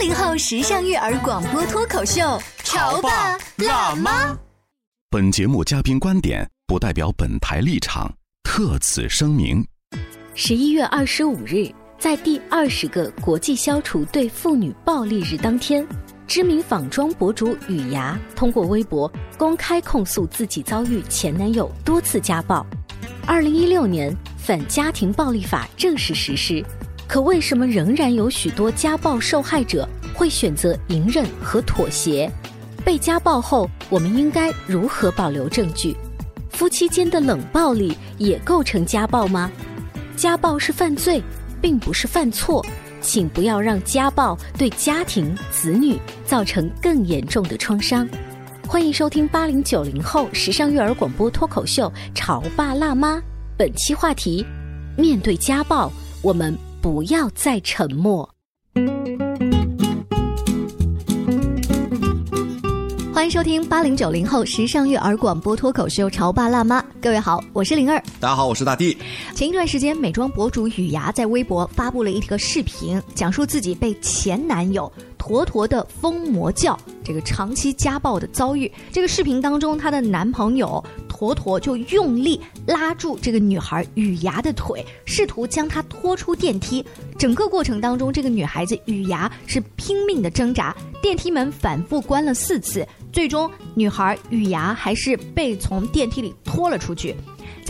八零后时尚育儿广播脱口秀，潮爸辣妈。本节目嘉宾观点不代表本台立场，特此声明。十一月二十五日，在第二十个国际消除对妇女暴力日当天，知名仿妆博主雨芽通过微博公开控诉自己遭遇前男友多次家暴。二零一六年，反家庭暴力法正式实施。可为什么仍然有许多家暴受害者会选择隐忍和妥协？被家暴后，我们应该如何保留证据？夫妻间的冷暴力也构成家暴吗？家暴是犯罪，并不是犯错，请不要让家暴对家庭、子女造成更严重的创伤。欢迎收听八零九零后时尚育儿广播脱口秀《潮爸辣妈》，本期话题：面对家暴，我们。不要再沉默。欢迎收听八零九零后时尚育儿广播脱口秀《潮爸辣妈》，各位好，我是灵儿。大家好，我是大地。前一段时间，美妆博主雨芽在微博发布了一个视频，讲述自己被前男友坨坨的疯魔教这个长期家暴的遭遇。这个视频当中，她的男朋友坨坨就用力拉住这个女孩雨芽的腿，试图将她拖出电梯。整个过程当中，这个女孩子雨芽是拼命的挣扎，电梯门反复关了四次。最终，女孩雨芽还是被从电梯里拖了出去。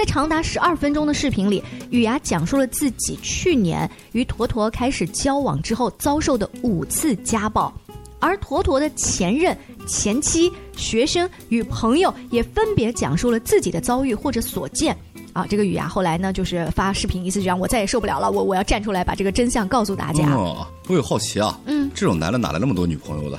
在长达十二分钟的视频里，雨芽讲述了自己去年与坨坨开始交往之后遭受的五次家暴，而坨坨的前任、前妻、学生与朋友也分别讲述了自己的遭遇或者所见。啊，这个雨芽后来呢，就是发视频，意思就让我再也受不了了，我我要站出来把这个真相告诉大家。哦，我有好奇啊，嗯，这种男的哪来那么多女朋友的？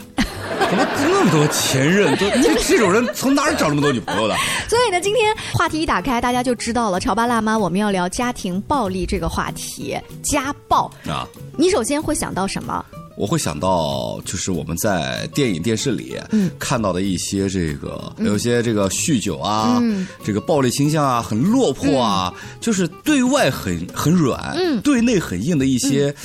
怎么那么多前任？都这这种人从哪儿找那么多女朋友的？所以呢，今天话题一打开，大家就知道了。潮爸辣妈，我们要聊家庭暴力这个话题，家暴啊。你首先会想到什么？我会想到，就是我们在电影、电视里看到的一些这个，有些这个酗酒啊，这个暴力倾向啊，很落魄啊，就是对外很很软，对内很硬的一些。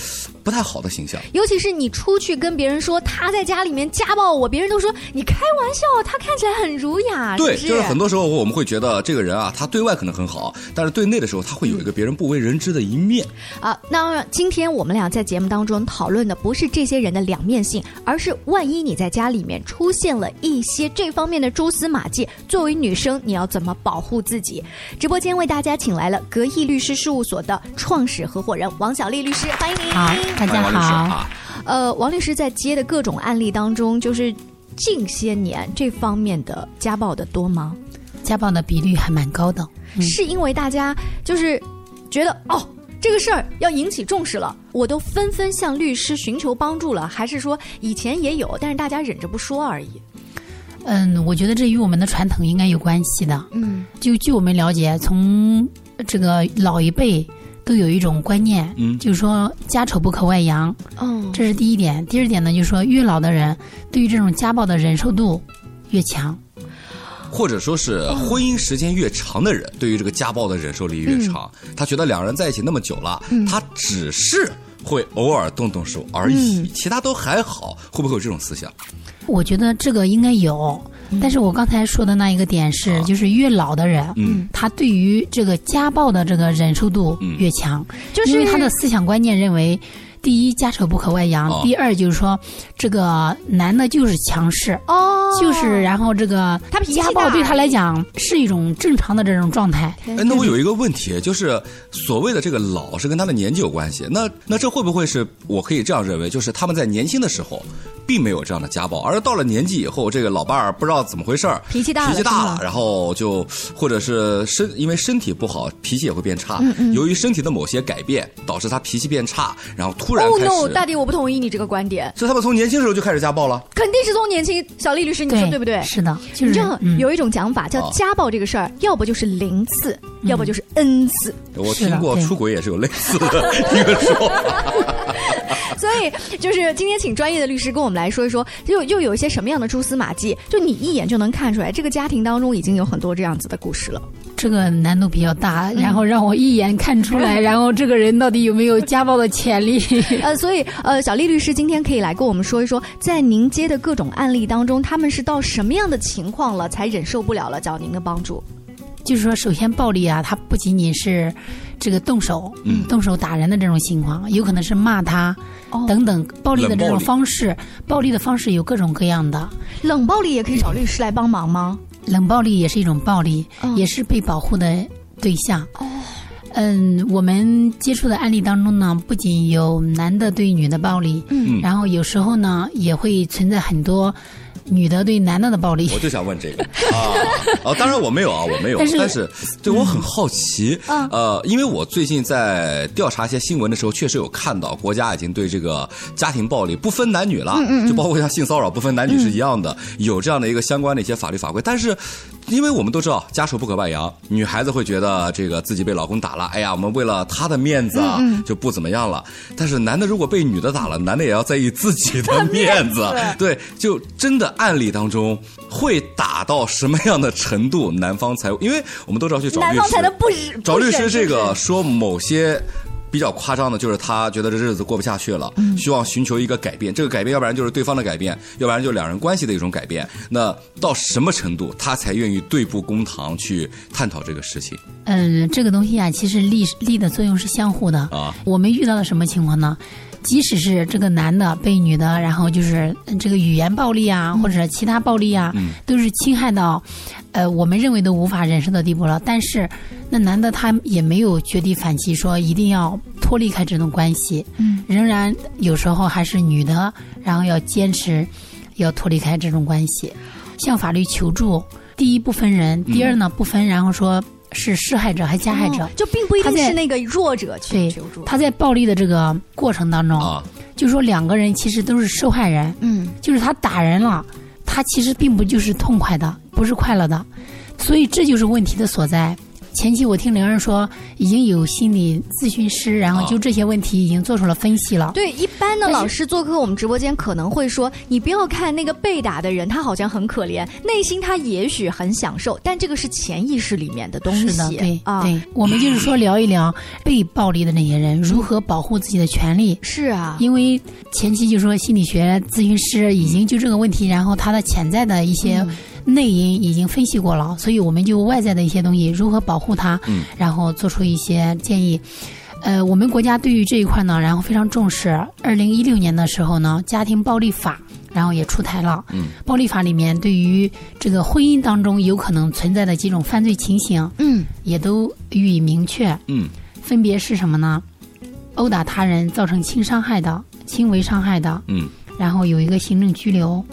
不太好的形象，尤其是你出去跟别人说他在家里面家暴我，别人都说你开玩笑，他看起来很儒雅。对，就是很多时候我们会觉得这个人啊，他对外可能很好，但是对内的时候他会有一个别人不为人知的一面。啊，那今天我们俩在节目当中讨论的不是这些人的两面性，而是万一你在家里面出现了一些这方面的蛛丝马迹，作为女生你要怎么保护自己？直播间为大家请来了格义律师事务所的创始合伙人王小丽律师，欢迎您。大家好，呃，王律师在接的各种案例当中，就是近些年这方面的家暴的多吗？家暴的比率还蛮高的，是因为大家就是觉得哦，这个事儿要引起重视了，我都纷纷向律师寻求帮助了，还是说以前也有，但是大家忍着不说而已？嗯，我觉得这与我们的传统应该有关系的。嗯，就据我们了解，从这个老一辈。都有一种观念，嗯，就是说家丑不可外扬，嗯，这是第一点。第二点呢，就是说越老的人对于这种家暴的忍受度越强，或者说是婚姻时间越长的人，对于这个家暴的忍受力越长。他觉得两人在一起那么久了，他只是会偶尔动动手而已，其他都还好。会不会有这种思想？我觉得这个应该有。但是我刚才说的那一个点是，就是越老的人，嗯，他对于这个家暴的这个忍受度越强，就是因为他的思想观念认为，第一家丑不可外扬，第二就是说这个男的就是强势哦，就是然后这个他家暴对他来讲是一种正常的这种状态。哎，那我有一个问题，就是所谓的这个老是跟他的年纪有关系，那那这会不会是我可以这样认为，就是他们在年轻的时候并没有这样的家暴，而到了年纪以后，这个老伴儿不知道怎么回事儿，脾气大了，脾气大了，然后就或者是身因为身体不好，脾气也会变差。由于身体的某些改变，导致他脾气变差，然后突然开始。哦，no，大弟，我不同意你这个观点。所以他们从年轻时候就开始家暴了？肯定是从年轻。小丽律师，你说对不对？是的，你知道有一种讲法叫家暴这个事儿，要不就是零次，要不就是 n 次。我听过出轨也是有类似的一个说法。所以就是今天请专业的律师跟我们来说一说，又又有一些什么样的蛛丝马迹？就你一眼就能看出来，这个家庭当中已经有很多这样子的故事了。这个难度比较大，然后让我一眼看出来，然后这个人到底有没有家暴的潜力？呃，所以呃，小丽律师今天可以来跟我们说一说，在您接的各种案例当中，他们是到什么样的情况了才忍受不了了，找您的帮助？就是说，首先暴力啊，它不仅仅是这个动手、动手打人的这种情况，有可能是骂他等等暴力的这种方式。暴力的方式有各种各样的，冷暴力也可以找律师来帮忙吗？冷暴力也是一种暴力，也是被保护的对象。哦嗯，我们接触的案例当中呢，不仅有男的对女的暴力，嗯，然后有时候呢，也会存在很多。女的对男的的暴力，我就想问这个。啊，哦，当然我没有啊，我没有，但是对我很好奇，呃，因为我最近在调查一些新闻的时候，确实有看到国家已经对这个家庭暴力不分男女了，就包括像性骚扰不分男女是一样的，有这样的一个相关的一些法律法规，但是。因为我们都知道家丑不可外扬，女孩子会觉得这个自己被老公打了，哎呀，我们为了他的面子啊，就不怎么样了。但是男的如果被女的打了，男的也要在意自己的面子。对，就真的案例当中会打到什么样的程度，男方才因为我们都知道去找律师，找律师这个说某些。比较夸张的就是他觉得这日子过不下去了，希望寻求一个改变。这个改变，要不然就是对方的改变，要不然就两人关系的一种改变。那到什么程度，他才愿意对簿公堂去探讨这个事情？嗯，这个东西啊，其实力力的作用是相互的啊。我们遇到了什么情况呢？即使是这个男的被女的，然后就是这个语言暴力啊，或者其他暴力啊，都是侵害到，呃，我们认为都无法忍受的地步了。但是，那男的他也没有绝地反击，说一定要脱离开这种关系，仍然有时候还是女的，然后要坚持要脱离开这种关系，向法律求助。第一不分人，第二呢不分，然后说。是施害者还加害者，就并不一定是那个弱者去求助。他在暴力的这个过程当中，就说两个人其实都是受害人。嗯，就是他打人了，他其实并不就是痛快的，不是快乐的，所以这就是问题的所在。前期我听玲儿说，已经有心理咨询师，然后就这些问题已经做出了分析了。对，一般的老师做客我们直播间可能会说，你不要看那个被打的人，他好像很可怜，内心他也许很享受，但这个是潜意识里面的东西。是的，对啊，对，我们就是说聊一聊被暴力的那些人如何保护自己的权利。是啊，因为前期就说心理学咨询师已经就这个问题，然后他的潜在的一些。内因已经分析过了，所以我们就外在的一些东西如何保护它，然后做出一些建议。呃，我们国家对于这一块呢，然后非常重视。二零一六年的时候呢，家庭暴力法然后也出台了。嗯，暴力法里面对于这个婚姻当中有可能存在的几种犯罪情形，嗯，也都予以明确。嗯，分别是什么呢？殴打他人造成轻伤害的、轻微伤害的，嗯，然后有一个行政拘留。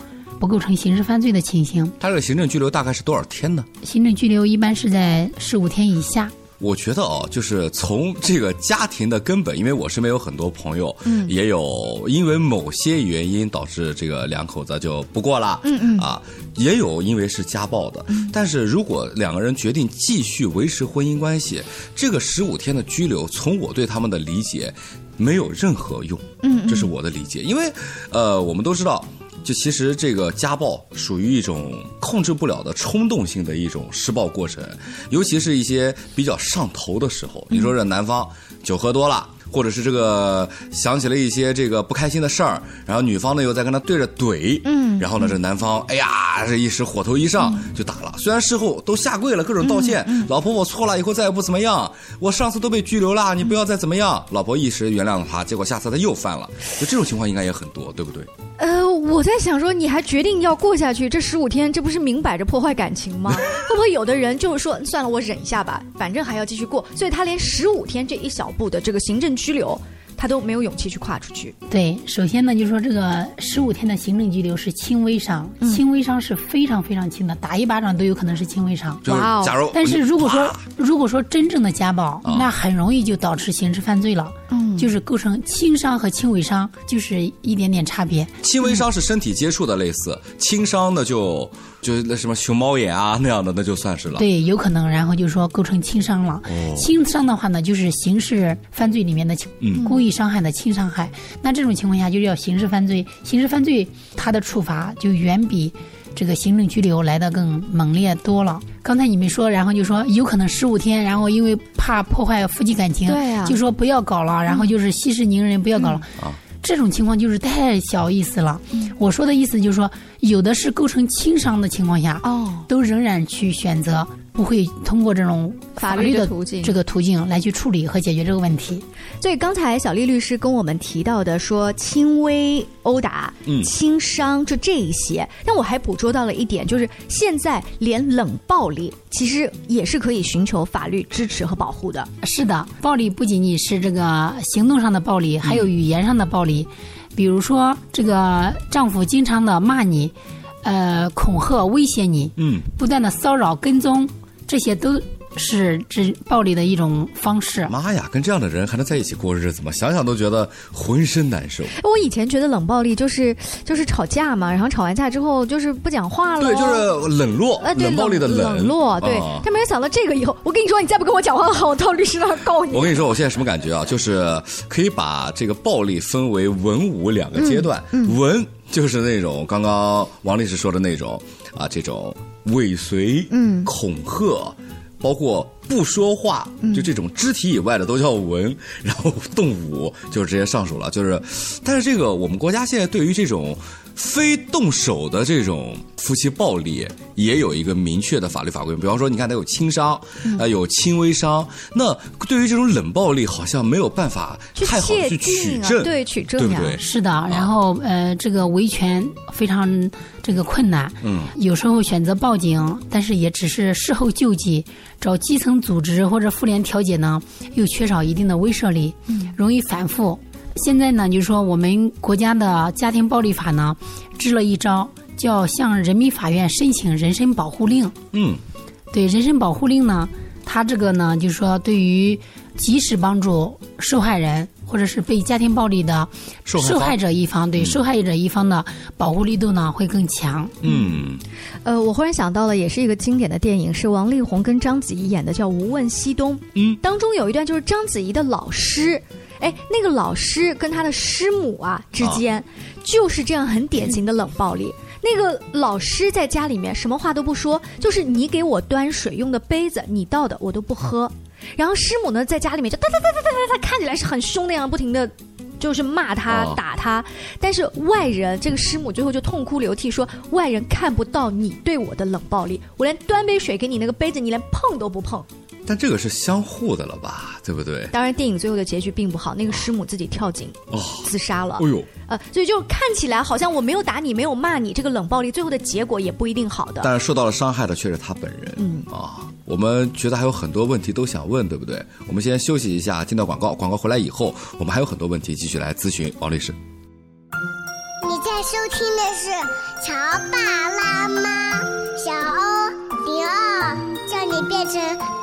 不构成刑事犯罪的情形。他这个行政拘留大概是多少天呢？行政拘留一般是在十五天以下。我觉得哦，就是从这个家庭的根本，因为我身边有很多朋友，嗯，也有因为某些原因导致这个两口子就不过了，嗯嗯，啊，也有因为是家暴的。但是如果两个人决定继续维持婚姻关系，这个十五天的拘留，从我对他们的理解，没有任何用。嗯，这是我的理解，因为呃，我们都知道。就其实这个家暴属于一种控制不了的冲动性的一种施暴过程，尤其是一些比较上头的时候。你说这男方酒喝多了，或者是这个想起了一些这个不开心的事儿，然后女方呢又在跟他对着怼，嗯。嗯，然后呢，这男方哎呀，这一时火头一上就打了。虽然事后都下跪了，各种道歉，老婆我错了，以后再也不怎么样。我上次都被拘留了，你不要再怎么样。老婆一时原谅了他，结果下次他又犯了。就这种情况应该也很多，对不对？呃，我在想说，你还决定要过下去，这十五天，这不是明摆着破坏感情吗？会不会有的人就是说，算了，我忍一下吧，反正还要继续过，所以他连十五天这一小步的这个行政拘留。他都没有勇气去跨出去。对，首先呢，就是说这个十五天的行政拘留是轻微伤，轻微伤是非常非常轻的，打一巴掌都有可能是轻微伤。哇哦！假如但是如果说如果说真正的家暴，那很容易就导致刑事犯罪了。嗯，就是构成轻伤和轻微伤，就是一点点差别。轻微伤是身体接触的类似，轻伤呢就。就那什么熊猫眼啊那样的，那就算是了。对，有可能，然后就说构成轻伤了。轻伤的话呢，就是刑事犯罪里面的故意伤害的轻伤害。那这种情况下，就是要刑事犯罪。刑事犯罪它的处罚就远比这个行政拘留来的更猛烈多了。刚才你们说，然后就说有可能十五天，然后因为怕破坏夫妻感情，就说不要搞了，然后就是息事宁人，不要搞了。这种情况就是太小意思了。我说的意思就是说，有的是构成轻伤的情况下，哦，都仍然去选择。不会通过这种法律的途径，这个途径来去处理和解决这个问题。所以刚才小丽律师跟我们提到的说轻微殴打、轻伤，就这一些。但我还捕捉到了一点，就是现在连冷暴力其实也是可以寻求法律支持和保护的。是的，暴力不仅仅是这个行动上的暴力，还有语言上的暴力。比如说，这个丈夫经常的骂你，呃，恐吓、威胁你，嗯，不断的骚扰、跟踪。这些都是这暴力的一种方式。妈呀，跟这样的人还能在一起过日子吗？想想都觉得浑身难受。我以前觉得冷暴力就是就是吵架嘛，然后吵完架之后就是不讲话了。对，就是冷落。呃，冷暴力的冷。冷落，对。但没有想到这个以后，我跟你说，你再不跟我讲话的话，我到律师那儿告你。我跟你说，我现在什么感觉啊？就是可以把这个暴力分为文武两个阶段。文就是那种刚刚王律师说的那种啊，这种。尾随、嗯，恐吓，包括不说话，就这种肢体以外的都叫文，然后动武就直接上手了。就是，但是这个我们国家现在对于这种。非动手的这种夫妻暴力也有一个明确的法律法规，比方说，你看他有轻伤，呃，有轻微伤。那对于这种冷暴力，好像没有办法太好去取证，对取证，对不对？是的。然后呃，这个维权非常这个困难。嗯。有时候选择报警，但是也只是事后救济，找基层组织或者妇联调解呢，又缺少一定的威慑力，容易反复。现在呢，就是说我们国家的家庭暴力法呢，支了一招，叫向人民法院申请人身保护令。嗯，对，人身保护令呢，它这个呢，就是说对于及时帮助受害人或者是被家庭暴力的受害者一方，对受害者一方的保护力度呢会更强。嗯，呃，我忽然想到了，也是一个经典的电影，是王力宏跟章子怡演的，叫《无问西东》。嗯，当中有一段就是章子怡的老师。哎，那个老师跟他的师母啊之间，就是这样很典型的冷暴力。那个老师在家里面什么话都不说，就是你给我端水用的杯子，你倒的我都不喝。然后师母呢，在家里面就哒哒哒哒哒哒，看起来是很凶那样，不停的就是骂他打他。但是外人这个师母最后就痛哭流涕说，外人看不到你对我的冷暴力，我连端杯水给你那个杯子，你连碰都不碰。但这个是相互的了吧，对不对？当然，电影最后的结局并不好，那个师母自己跳井哦，自杀了。哎呦，呃，所以就看起来好像我没有打你，没有骂你，这个冷暴力最后的结果也不一定好的。但是受到了伤害的却是他本人。嗯啊，我们觉得还有很多问题都想问，对不对？我们先休息一下，进到广告，广告回来以后，我们还有很多问题继续来咨询王律师。你在收听的是《乔爸拉妈》，小欧零二，叫你变成。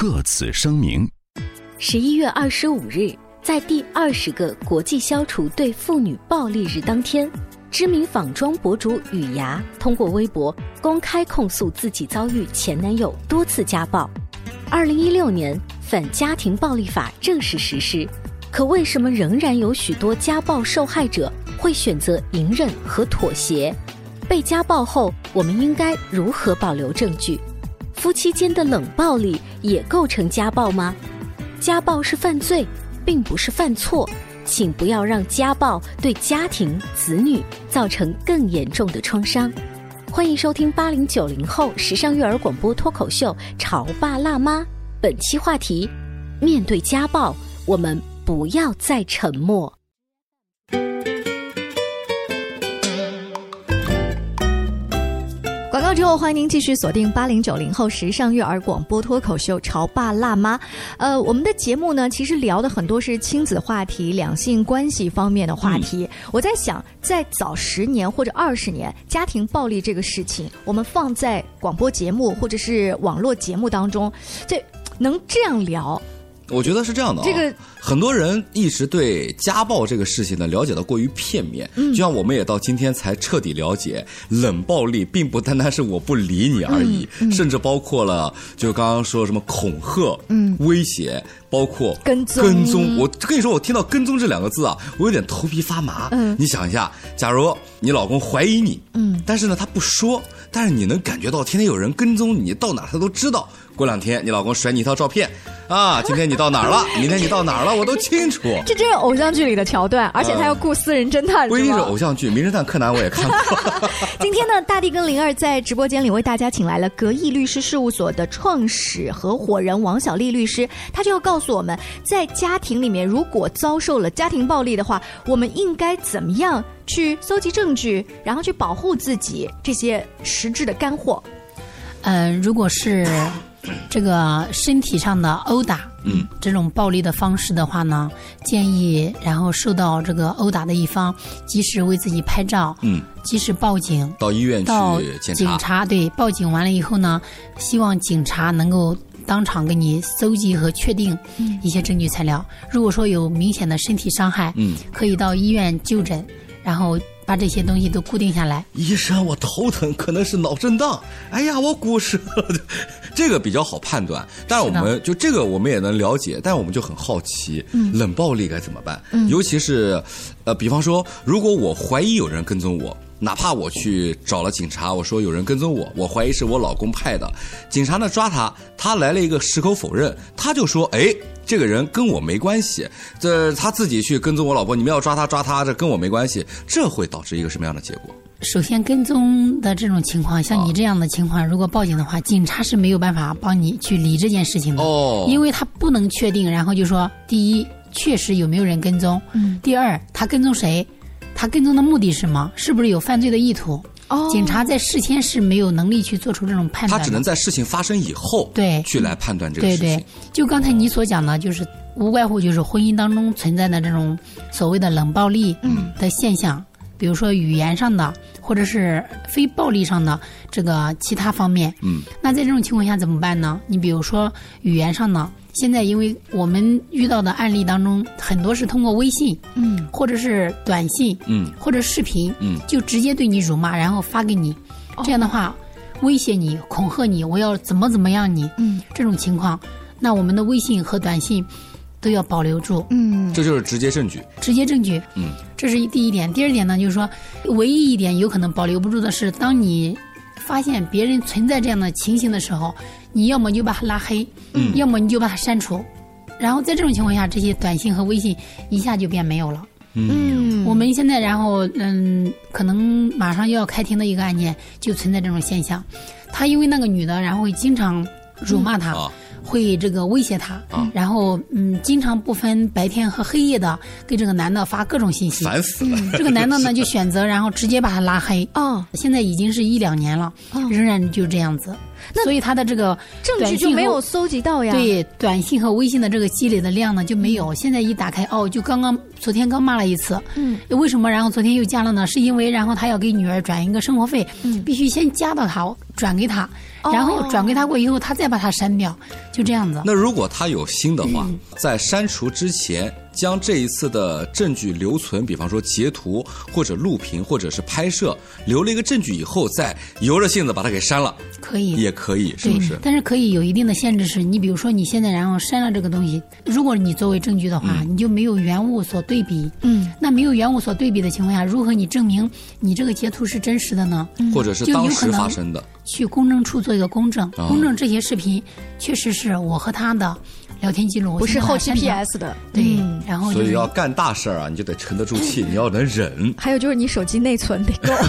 特此声明。十一月二十五日，在第二十个国际消除对妇女暴力日当天，知名仿妆博主雨芽通过微博公开控诉自己遭遇前男友多次家暴。二零一六年，反家庭暴力法正式实施，可为什么仍然有许多家暴受害者会选择隐忍和妥协？被家暴后，我们应该如何保留证据？夫妻间的冷暴力也构成家暴吗？家暴是犯罪，并不是犯错，请不要让家暴对家庭、子女造成更严重的创伤。欢迎收听八零九零后时尚育儿广播脱口秀《潮爸辣妈》，本期话题：面对家暴，我们不要再沉默。后，欢迎您继续锁定八零九零后时尚育儿广播脱口秀《潮爸辣妈》。呃，我们的节目呢，其实聊的很多是亲子话题、两性关系方面的话题。我在想，在早十年或者二十年，家庭暴力这个事情，我们放在广播节目或者是网络节目当中，这能这样聊？我觉得是这样的啊，这个很多人一直对家暴这个事情呢了解的过于片面，嗯就像我们也到今天才彻底了解，冷暴力并不单单是我不理你而已，嗯嗯甚至包括了就刚刚说什么恐吓、嗯威胁，包括跟踪跟踪。我跟你说，我听到“跟踪”这两个字啊，我有点头皮发麻。嗯你想一下，假如你老公怀疑你，嗯但是呢他不说，但是你能感觉到天天有人跟踪你，到哪他都知道。过两天你老公甩你一套照片，啊，今天你到哪儿了？明天你到哪儿了？我都清楚。这真是偶像剧里的桥段，而且他要雇私人侦探，不一定是偶像剧，《名侦探柯南》我也看过。今天呢，大地跟灵儿在直播间里为大家请来了格义律师事务所的创始合伙人王小丽律师，他就要告诉我们，在家庭里面如果遭受了家庭暴力的话，我们应该怎么样去搜集证据，然后去保护自己这些实质的干货。嗯、如果是这个身体上的殴打，嗯，这种暴力的方式的话呢，建议然后受到这个殴打的一方，及时为自己拍照，嗯，及时报警，到医院到去检警查。察对报警完了以后呢，希望警察能够当场给你搜集和确定一些证据材料。如果说有明显的身体伤害，嗯，可以到医院就诊，然后把这些东西都固定下来。医生，我头疼，可能是脑震荡。哎呀，我骨折了，这个比较好判断。但是我们就这个我们也能了解，但我们就很好奇，嗯冷暴力该怎么办？嗯尤其是，呃，比方说，如果我怀疑有人跟踪我。哪怕我去找了警察，我说有人跟踪我，我怀疑是我老公派的，警察呢抓他，他来了一个矢口否认，他就说，哎，这个人跟我没关系，这他自己去跟踪我老婆，你们要抓他抓他，这跟我没关系，这会导致一个什么样的结果？首先，跟踪的这种情况，像你这样的情况，如果报警的话，警察是没有办法帮你去理这件事情的，哦因为他不能确定。然后就说，第一，确实有没有人跟踪；嗯第二，他跟踪谁，他跟踪的目的是什么，是不是有犯罪的意图？哦。警察在事先是没有能力去做出这种判断，他只能在事情发生以后，对。去来判断这个对事情。对，就刚才你所讲的，就是无外乎就是婚姻当中存在的这种所谓的冷暴力的现象，比如说语言上的，或者是非暴力上的这个其他方面。嗯，那在这种情况下怎么办呢？你比如说语言上的，现在因为我们遇到的案例当中，很多是通过微信，嗯，或者是短信，嗯。或者视频，嗯。就直接对你辱骂，然后发给你，这样的话威胁你、恐吓你，我要怎么怎么样你，嗯，这种情况，那我们的微信和短信都要保留住，嗯。这就是直接证据。直接证据，嗯，这是第一点。第二点呢，就是说，唯一一点有可能保留不住的是，当你发现别人存在这样的情形的时候，你要么就把他拉黑，嗯。要么你就把他删除，然后在这种情况下，这些短信和微信一下就变没有了。嗯。我们现在然后嗯，可能马上又要开庭的一个案件就存在这种现象，他因为那个女的，然后会经常辱骂他，啊。会这个威胁他，然后嗯，经常不分白天和黑夜的给这个男的发各种信息，烦死了。这个男的呢就选择然后直接把他拉黑。哦，现在已经是一两年了，仍然就这样子。所以他的这个证据就没有搜集到呀？对，短信和微信的这个积累的量呢就没有。现在一打开，哦，就刚刚昨天刚骂了一次。嗯，为什么？然后昨天又加了呢？是因为然后他要给女儿转一个生活费，必须先加到他，转给他。然后转给他过以后，他再把他删掉，就这样子。那如果他有心的话，在删除之前，将这一次的证据留存，比方说截图或者录屏或者是拍摄，留了一个证据以后，再由着性子把它给删了，可以，也可以，是不是？但是可以有一定的限制，是你比如说你现在然后删了这个东西，如果你作为证据的话，你就没有原物所对比。嗯。那没有原物所对比的情况下，如何你证明你这个截图是真实的呢？或者是当时发生的？去公证处做一个公证，公证这些视频确实是我和他的聊天记录，不是后期 PS 的。对，然后所以要干大事儿啊，你就得沉得住气，你要能忍。还有就是你手机内存得够。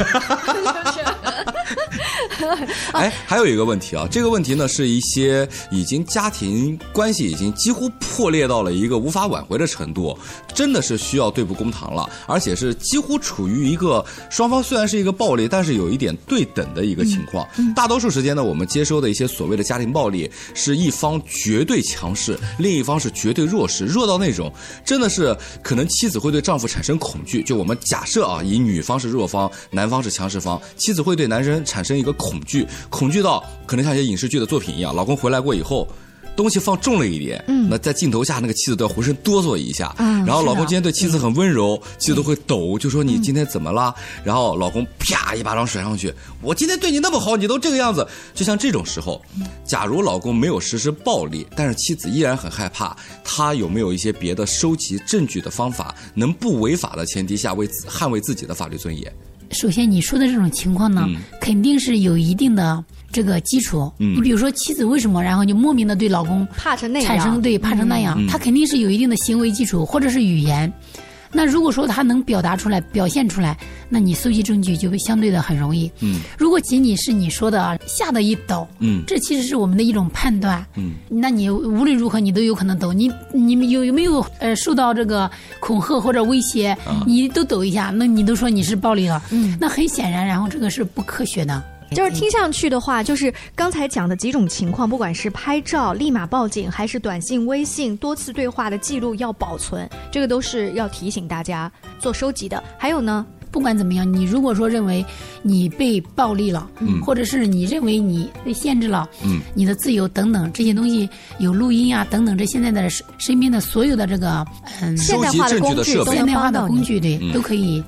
哎，还有一个问题啊，这个问题呢是一些已经家庭关系已经几乎破裂到了一个无法挽回的程度，真的是需要对簿公堂了，而且是几乎处于一个双方虽然是一个暴力，但是有一点对等的一个情况。大多数时间呢，我们接收的一些所谓的家庭暴力，是一方绝对强势，另一方是绝对弱势，弱到那种真的是可能妻子会对丈夫产生恐惧。就我们假设啊，以女方是弱方，男方是强势方，妻子会对男生产生一个恐。恐惧，恐惧到可能像一些影视剧的作品一样，老公回来过以后，东西放重了一点，嗯，那在镜头下，那个妻子都要浑身哆嗦一下，嗯，然后老公今天对妻子很温柔，妻子都会抖，就说你今天怎么了？然后老公啪一巴掌甩上去，我今天对你那么好，你都这个样子，就像这种时候，假如老公没有实施暴力，但是妻子依然很害怕，他有没有一些别的收集证据的方法，能不违法的前提下为捍卫自己的法律尊严？首先，你说的这种情况呢，肯定是有一定的这个基础。你比如说，妻子为什么然后就莫名的对老公怕成那样，产生对怕成那样，他肯定是有一定的行为基础或者是语言。那如果说他能表达出来、表现出来，那你搜集证据就会相对的很容易。嗯，如果仅仅是你说的吓得一抖，嗯，这其实是我们的一种判断。嗯，那你无论如何你都有可能抖。你你们有有没有呃受到这个恐吓或者威胁？你都抖一下，那你都说你是暴力了。嗯，那很显然，然后这个是不科学的。就是听上去的话，就是刚才讲的几种情况，不管是拍照立马报警，还是短信、微信多次对话的记录要保存，这个都是要提醒大家做收集的。还有呢，不管怎么样，你如果说认为你被暴力了，嗯，或者是你认为你被限制了，嗯，你的自由等等这些东西有录音啊等等，这现在的身边的所有的这个嗯现代化的工具，现代化的工具对都可以。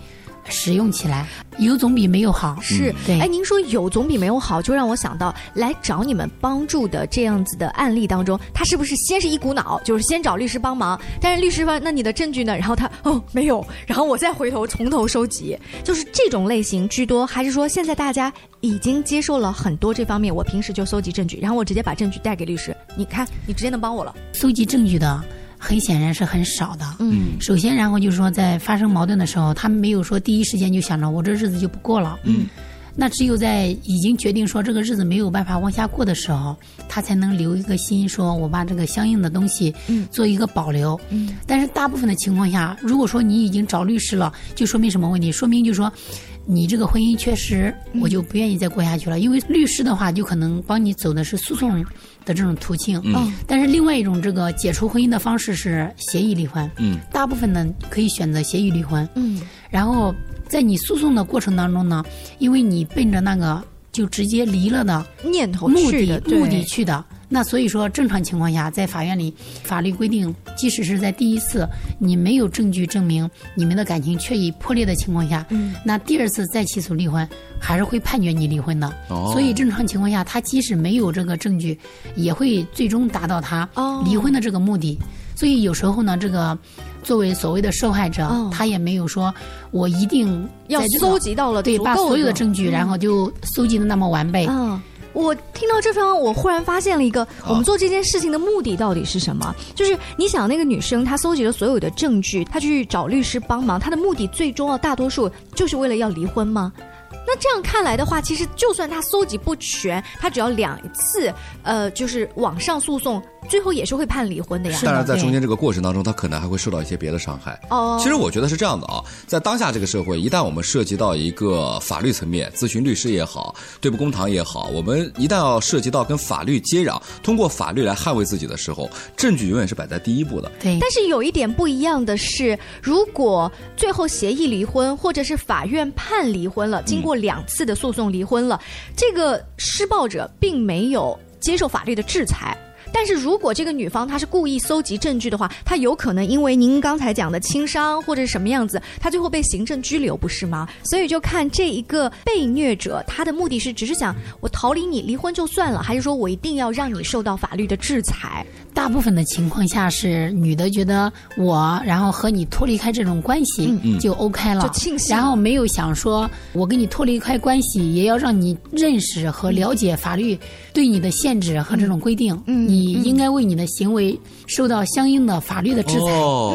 使用起来有总比没有好。是，对哎，您说有总比没有好，就让我想到来找你们帮助的这样子的案例当中，他是不是先是一股脑，就是先找律师帮忙？但是律师说，那你的证据呢？然后他哦没有，然后我再回头从头收集，就是这种类型居多，还是说现在大家已经接受了很多这方面？我平时就搜集证据，然后我直接把证据带给律师，你看，你直接能帮我了。搜集证据的。很显然是很少的。嗯，首先，然后就是说，在发生矛盾的时候，他们没有说第一时间就想着我这日子就不过了。嗯，那只有在已经决定说这个日子没有办法往下过的时候，他才能留一个心，说我把这个相应的东西做一个保留。嗯，但是大部分的情况下，如果说你已经找律师了，就说明什么问题？说明就是说。你这个婚姻确实，我就不愿意再过下去了。因为律师的话，就可能帮你走的是诉讼的这种途径。嗯。但是另外一种这个解除婚姻的方式是协议离婚。嗯。大部分呢可以选择协议离婚。嗯。然后在你诉讼的过程当中呢，因为你奔着那个就直接离了的念头目的目的去的。那所以说，正常情况下，在法院里，法律规定，即使是在第一次你没有证据证明你们的感情确已破裂的情况下，嗯，那第二次再起诉离婚，还是会判决你离婚的。哦，所以正常情况下，他即使没有这个证据，也会最终达到他离婚的这个目的。所以有时候呢，这个作为所谓的受害者，他也没有说我一定要搜集到了对，把所有的证据，然后就搜集的那么完备。嗯。我听到这方，我忽然发现了一个，我们做这件事情的目的到底是什么？就是你想，那个女生她搜集了所有的证据，她去找律师帮忙，她的目的最终啊大多数就是为了要离婚吗？那这样看来的话，其实就算他搜集不全，他只要两次，呃，就是网上诉讼，最后也是会判离婚的呀。当然，在中间这个过程当中，他可能还会受到一些别的伤害。哦，其实我觉得是这样的啊，在当下这个社会，一旦我们涉及到一个法律层面，咨询律师也好，对簿公堂也好，我们一旦要涉及到跟法律接壤，通过法律来捍卫自己的时候，证据永远是摆在第一步的。对。但是有一点不一样的是，如果最后协议离婚，或者是法院判离婚了，经过。两次的诉讼离婚了，这个施暴者并没有接受法律的制裁。但是如果这个女方她是故意搜集证据的话，她有可能因为您刚才讲的轻伤或者是什么样子，她最后被行政拘留，不是吗？所以就看这一个被虐者，他的目的是只是想我逃离你，离婚就算了，还是说我一定要让你受到法律的制裁？大部分的情况下是女的觉得我，然后和你脱离开这种关系就 OK 了，就庆幸，然后没有想说我跟你脱离开关系，也要让你认识和了解法律对你的限制和这种规定，你应该为你的行为受到相应的法律的制裁。哦，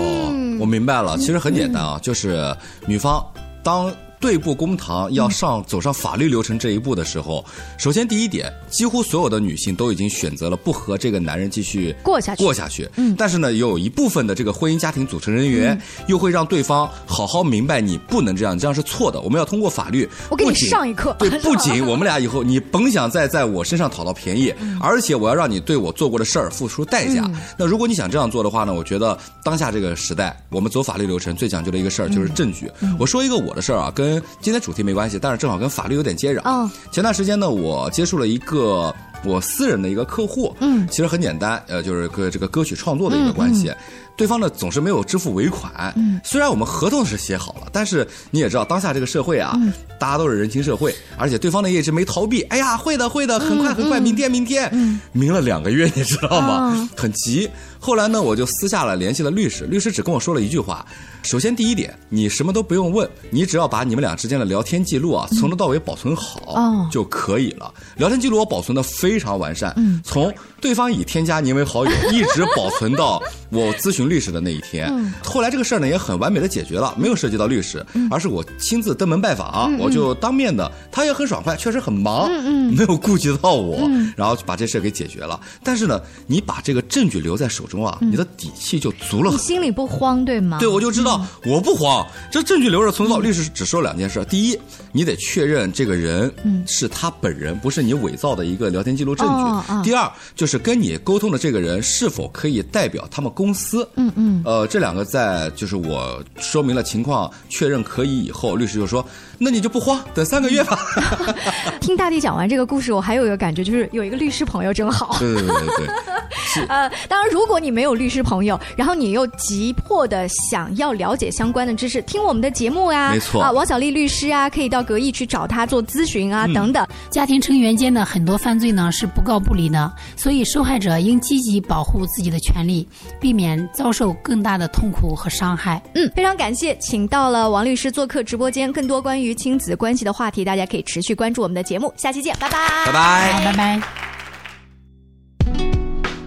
我明白了，其实很简单啊，就是女方当。对簿公堂要上走上法律流程这一步的时候，首先第一点，几乎所有的女性都已经选择了不和这个男人继续过下去。过下去。嗯。但是呢，有一部分的这个婚姻家庭组成人员又会让对方好好明白，你不能这样，这样是错的。我们要通过法律。我给你上一课。对，不仅我们俩以后你甭想再在我身上讨到便宜，而且我要让你对我做过的事儿付出代价。那如果你想这样做的话呢，我觉得当下这个时代，我们走法律流程最讲究的一个事儿就是证据。我说一个我的事儿啊，跟。跟今天主题没关系，但是正好跟法律有点接壤。嗯，前段时间呢，我接触了一个我私人的一个客户。嗯，其实很简单，呃，就是跟这个歌曲创作的一个关系。对方呢总是没有支付尾款。嗯，虽然我们合同是写好了，但是你也知道，当下这个社会啊，大家都是人情社会，而且对方呢也一直没逃避。哎呀，会的，会的，很快，很快，明天，明天，明了两个月，你知道吗？很急。后来呢，我就私下了联系了律师，律师只跟我说了一句话。首先，第一点，你什么都不用问，你只要把你们俩之间的聊天记录啊，从头到尾保存好就可以了。聊天记录我保存的非常完善，从对方已添加您为好友，一直保存到我咨询律师的那一天。后来这个事儿呢也很完美的解决了，没有涉及到律师，而是我亲自登门拜访，我就当面的，他也很爽快，确实很忙，没有顾及到我，然后把这事给解决了。但是呢，你把这个证据留在手中啊，你的底气就足了。你心里不慌对吗？对，我就知道。我不慌，这证据留着存到律师只说两件事：第一，你得确认这个人是他本人，不是你伪造的一个聊天记录证据；第二，就是跟你沟通的这个人是否可以代表他们公司。嗯嗯。呃，这两个在就是我说明了情况，确认可以以后，律师就说：“那你就不慌，等三个月吧。”听大地讲完这个故事，我还有一个感觉，就是有一个律师朋友真好。对对对对。呃，当然，如果你没有律师朋友，然后你又急迫的想要。了解相关的知识，听我们的节目呀，没错啊，王小丽律师啊，可以到格义去找他做咨询啊，等等。家庭成员间的很多犯罪呢是不告不离的，所以受害者应积极保护自己的权利，避免遭受更大的痛苦和伤害。嗯，非常感谢，请到了王律师做客直播间，更多关于亲子关系的话题，大家可以持续关注我们的节目，下期见，拜拜，拜拜，拜拜。